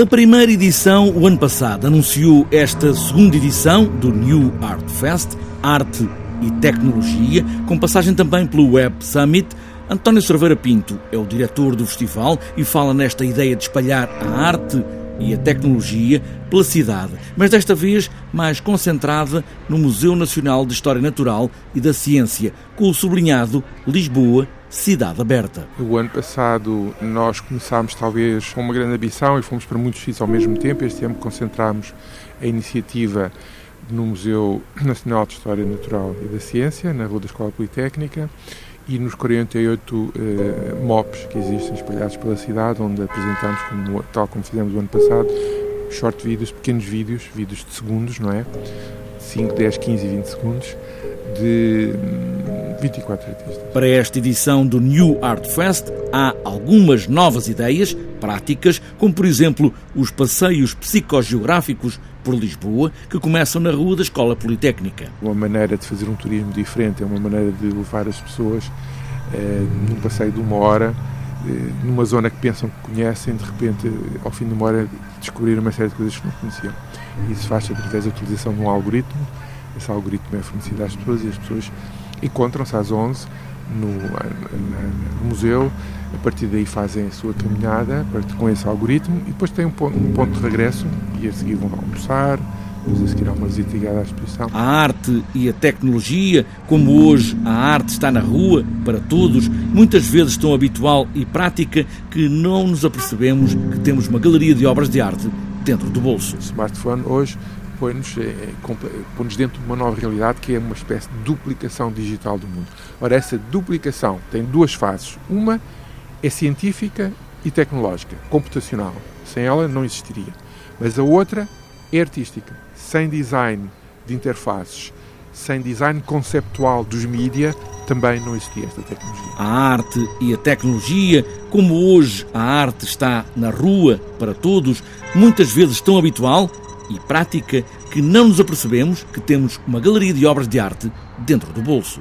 A primeira edição, o ano passado, anunciou esta segunda edição do New Art Fest, Arte e Tecnologia, com passagem também pelo Web Summit. António Cerveira Pinto é o diretor do festival e fala nesta ideia de espalhar a arte e a tecnologia pela cidade, mas desta vez mais concentrada no Museu Nacional de História Natural e da Ciência, com o sublinhado Lisboa Cidade Aberta. O ano passado nós começámos talvez com uma grande ambição e fomos para muitos sítios ao mesmo tempo. Este ano concentramos a iniciativa no Museu Nacional de História Natural e da Ciência, na Rua da Escola Politécnica, e nos 48 eh, MOPs que existem espalhados pela cidade, onde apresentamos, como, tal como fizemos o ano passado, short vídeos, pequenos vídeos, vídeos de segundos, não é? 5, 10, 15 e 20 segundos, de 24 artistas. Para esta edição do New Art Fest há algumas novas ideias práticas, como por exemplo os passeios psicogeográficos por Lisboa, que começam na rua da Escola Politécnica. Uma maneira de fazer um turismo diferente, é uma maneira de levar as pessoas eh, num passeio de uma hora, eh, numa zona que pensam que conhecem, de repente, ao fim de uma hora, descobrir uma série de coisas que não conheciam. Isso faz-se através da utilização de um algoritmo. Esse algoritmo é fornecido às pessoas e as pessoas encontram-se às 11 no, no, museu, a partir daí fazem a sua caminhada com esse algoritmo e depois têm um ponto, um ponto de regresso e a seguir vão almoçar, depois a seguir há uma visita guiada à exposição. A arte e a tecnologia, como hoje a arte está na rua para todos, muitas vezes tão habitual e prática que não nos apercebemos que temos uma galeria de obras de arte dentro do bolso. O smartphone hoje põe-nos eh, põe dentro de uma nova realidade que é uma espécie de duplicação digital do mundo. Ora, essa duplicação tem duas fases. Uma é científica e tecnológica, computacional. Sem ela não existiria. Mas a outra é artística. Sem design de interfaces, sem design conceptual dos mídia, também não existia esta tecnologia. A arte e a tecnologia, como hoje a arte está na rua para todos, muitas vezes tão habitual, e prática que não nos apercebemos que temos uma galeria de obras de arte dentro do bolso.